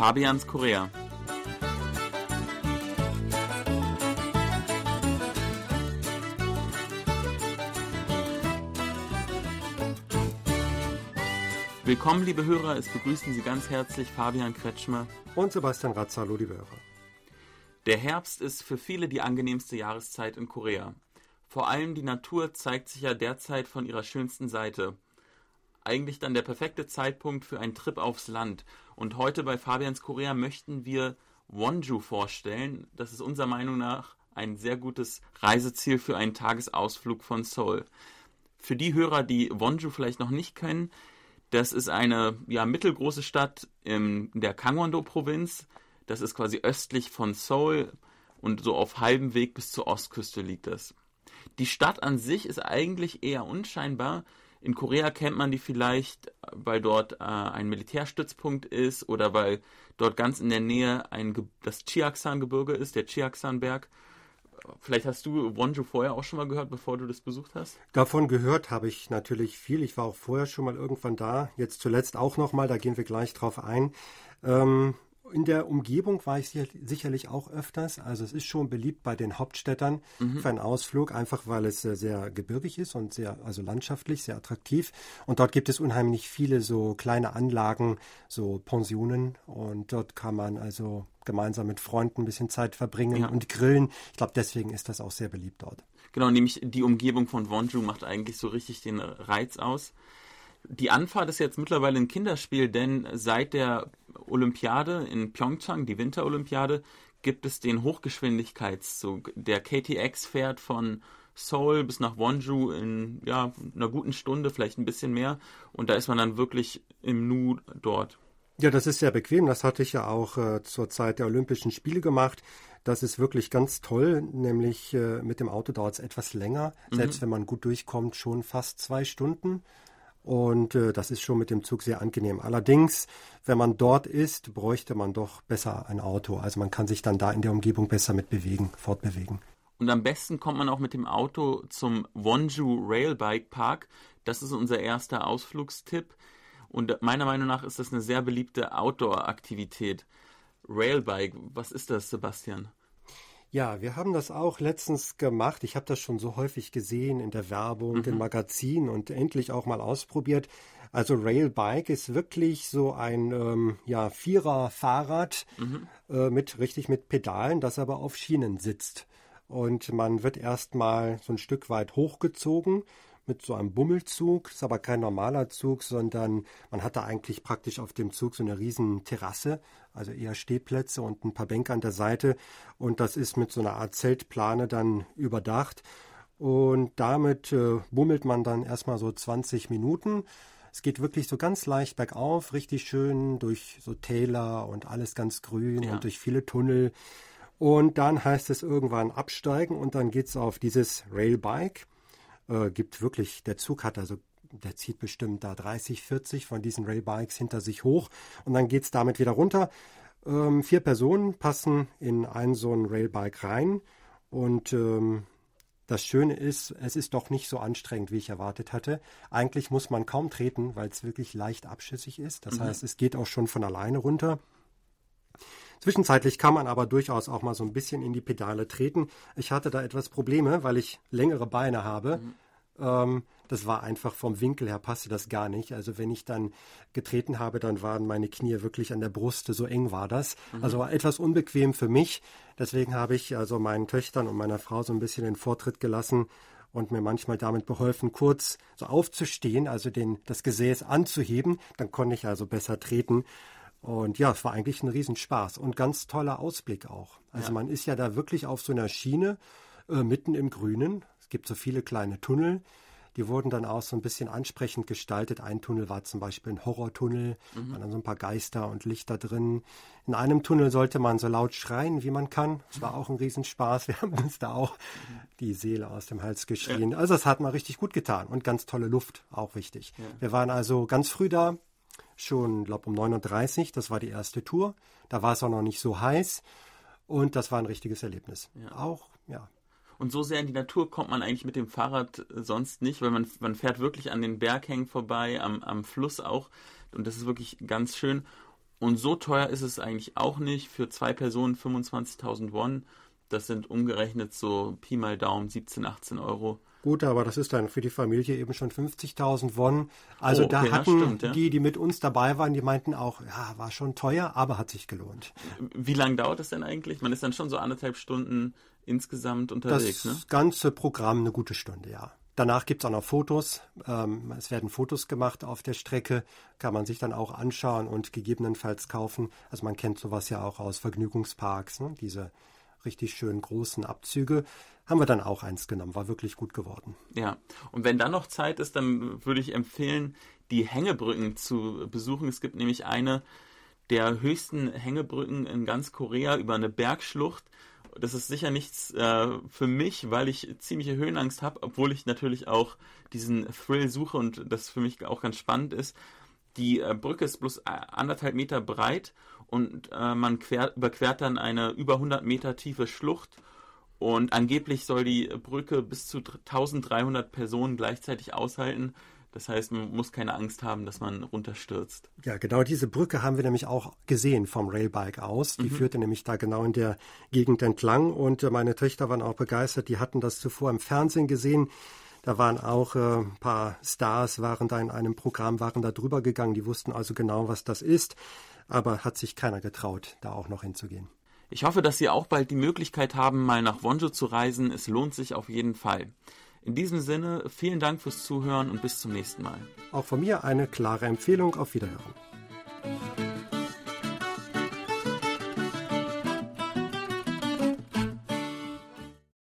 Fabians Korea. Willkommen, liebe Hörer. Es begrüßen Sie ganz herzlich Fabian Kretschmer und Sebastian Razzalo, liebe Hörer. Der Herbst ist für viele die angenehmste Jahreszeit in Korea. Vor allem die Natur zeigt sich ja derzeit von ihrer schönsten Seite. Eigentlich dann der perfekte Zeitpunkt für einen Trip aufs Land. Und heute bei Fabians Korea möchten wir Wonju vorstellen. Das ist unserer Meinung nach ein sehr gutes Reiseziel für einen Tagesausflug von Seoul. Für die Hörer, die Wonju vielleicht noch nicht kennen, das ist eine ja, mittelgroße Stadt in der Kangwon-do-Provinz. Das ist quasi östlich von Seoul und so auf halbem Weg bis zur Ostküste liegt es. Die Stadt an sich ist eigentlich eher unscheinbar. In Korea kennt man die vielleicht, weil dort äh, ein Militärstützpunkt ist oder weil dort ganz in der Nähe ein das Chiaksan-Gebirge ist, der Chiaksan-Berg. Vielleicht hast du Wonju vorher auch schon mal gehört, bevor du das besucht hast? Davon gehört habe ich natürlich viel. Ich war auch vorher schon mal irgendwann da. Jetzt zuletzt auch noch mal. Da gehen wir gleich drauf ein. Ähm, in der Umgebung war ich sicherlich auch öfters. Also es ist schon beliebt bei den Hauptstädtern mhm. für einen Ausflug, einfach weil es sehr gebirgig ist und sehr, also landschaftlich, sehr attraktiv. Und dort gibt es unheimlich viele so kleine Anlagen, so Pensionen. Und dort kann man also gemeinsam mit Freunden ein bisschen Zeit verbringen ja. und grillen. Ich glaube, deswegen ist das auch sehr beliebt dort. Genau, nämlich die Umgebung von Wonju macht eigentlich so richtig den Reiz aus. Die Anfahrt ist jetzt mittlerweile ein Kinderspiel, denn seit der Olympiade in Pyeongchang, die Winterolympiade, gibt es den Hochgeschwindigkeitszug. Der KTX fährt von Seoul bis nach Wonju in ja, einer guten Stunde, vielleicht ein bisschen mehr. Und da ist man dann wirklich im Nu dort. Ja, das ist sehr bequem. Das hatte ich ja auch äh, zur Zeit der Olympischen Spiele gemacht. Das ist wirklich ganz toll, nämlich äh, mit dem Auto dauert es etwas länger, mhm. selbst wenn man gut durchkommt, schon fast zwei Stunden. Und äh, das ist schon mit dem Zug sehr angenehm. Allerdings, wenn man dort ist, bräuchte man doch besser ein Auto. Also man kann sich dann da in der Umgebung besser mit bewegen, fortbewegen. Und am besten kommt man auch mit dem Auto zum Wonju Railbike Park. Das ist unser erster Ausflugstipp. Und meiner Meinung nach ist das eine sehr beliebte Outdoor-Aktivität. Railbike, was ist das, Sebastian? Ja, wir haben das auch letztens gemacht. Ich habe das schon so häufig gesehen in der Werbung, mhm. in Magazinen und endlich auch mal ausprobiert. Also Railbike ist wirklich so ein ähm, ja, Vierer-Fahrrad mhm. äh, mit richtig mit Pedalen, das aber auf Schienen sitzt. Und man wird erstmal so ein Stück weit hochgezogen mit so einem Bummelzug. Ist aber kein normaler Zug, sondern man hat da eigentlich praktisch auf dem Zug so eine riesen Terrasse, also eher Stehplätze und ein paar Bänke an der Seite. Und das ist mit so einer Art Zeltplane dann überdacht. Und damit äh, bummelt man dann erstmal so 20 Minuten. Es geht wirklich so ganz leicht bergauf, richtig schön durch so Täler und alles ganz grün ja. und durch viele Tunnel. Und dann heißt es irgendwann absteigen und dann geht es auf dieses Railbike äh, gibt wirklich, der Zug hat also der zieht bestimmt da 30, 40 von diesen Railbikes hinter sich hoch und dann geht es damit wieder runter. Ähm, vier Personen passen in ein so ein Railbike rein und ähm, das Schöne ist, es ist doch nicht so anstrengend, wie ich erwartet hatte. Eigentlich muss man kaum treten, weil es wirklich leicht abschüssig ist. Das mhm. heißt, es geht auch schon von alleine runter. Zwischenzeitlich kann man aber durchaus auch mal so ein bisschen in die Pedale treten. Ich hatte da etwas Probleme, weil ich längere Beine habe. Mhm. Ähm, das war einfach vom Winkel her passte das gar nicht. Also wenn ich dann getreten habe, dann waren meine Knie wirklich an der Brust, so eng war das. Mhm. Also war etwas unbequem für mich. Deswegen habe ich also meinen Töchtern und meiner Frau so ein bisschen den Vortritt gelassen und mir manchmal damit beholfen, kurz so aufzustehen, also den, das Gesäß anzuheben. Dann konnte ich also besser treten. Und ja, es war eigentlich ein Riesenspaß und ganz toller Ausblick auch. Also ja. man ist ja da wirklich auf so einer Schiene äh, mitten im Grünen. Es gibt so viele kleine Tunnel. Die wurden dann auch so ein bisschen ansprechend gestaltet. Ein Tunnel war zum Beispiel ein Horrortunnel, mhm. waren dann so ein paar Geister und Lichter drin. In einem Tunnel sollte man so laut schreien, wie man kann. Das war auch ein Riesenspaß. Wir haben uns da auch die Seele aus dem Hals geschrien. Ja. Also es hat mal richtig gut getan und ganz tolle Luft, auch wichtig. Ja. Wir waren also ganz früh da, schon, glaube um 39, das war die erste Tour. Da war es auch noch nicht so heiß und das war ein richtiges Erlebnis. Ja. Auch, ja. Und so sehr in die Natur kommt man eigentlich mit dem Fahrrad äh, sonst nicht, weil man, man fährt wirklich an den Berghängen vorbei, am, am Fluss auch. Und das ist wirklich ganz schön. Und so teuer ist es eigentlich auch nicht. Für zwei Personen 25.000 Won. Das sind umgerechnet so Pi mal Daumen 17, 18 Euro. Gut, aber das ist dann für die Familie eben schon 50.000 Won. Also oh, okay, da hatten stimmt, ja. die, die mit uns dabei waren, die meinten auch, ja, war schon teuer, aber hat sich gelohnt. Wie lange dauert das denn eigentlich? Man ist dann schon so anderthalb Stunden insgesamt unterwegs, das ne? ganze Programm eine gute Stunde, ja. Danach gibt es auch noch Fotos. Ähm, es werden Fotos gemacht auf der Strecke, kann man sich dann auch anschauen und gegebenenfalls kaufen. Also man kennt sowas ja auch aus Vergnügungsparks, ne? diese richtig schönen großen Abzüge. Haben wir dann auch eins genommen, war wirklich gut geworden. Ja, und wenn dann noch Zeit ist, dann würde ich empfehlen, die Hängebrücken zu besuchen. Es gibt nämlich eine der höchsten Hängebrücken in ganz Korea über eine Bergschlucht das ist sicher nichts äh, für mich, weil ich ziemliche Höhenangst habe, obwohl ich natürlich auch diesen Thrill suche und das für mich auch ganz spannend ist. Die äh, Brücke ist bloß äh, anderthalb Meter breit und äh, man quer, überquert dann eine über 100 Meter tiefe Schlucht und angeblich soll die Brücke bis zu 1300 Personen gleichzeitig aushalten. Das heißt, man muss keine Angst haben, dass man runterstürzt. Ja, genau diese Brücke haben wir nämlich auch gesehen vom Railbike aus. Die mhm. führte nämlich da genau in der Gegend entlang und äh, meine Töchter waren auch begeistert. Die hatten das zuvor im Fernsehen gesehen. Da waren auch äh, ein paar Stars, waren da in einem Programm, waren da drüber gegangen. Die wussten also genau, was das ist. Aber hat sich keiner getraut, da auch noch hinzugehen. Ich hoffe, dass Sie auch bald die Möglichkeit haben, mal nach Wonjo zu reisen. Es lohnt sich auf jeden Fall. In diesem Sinne, vielen Dank fürs Zuhören und bis zum nächsten Mal. Auch von mir eine klare Empfehlung. Auf Wiederhören.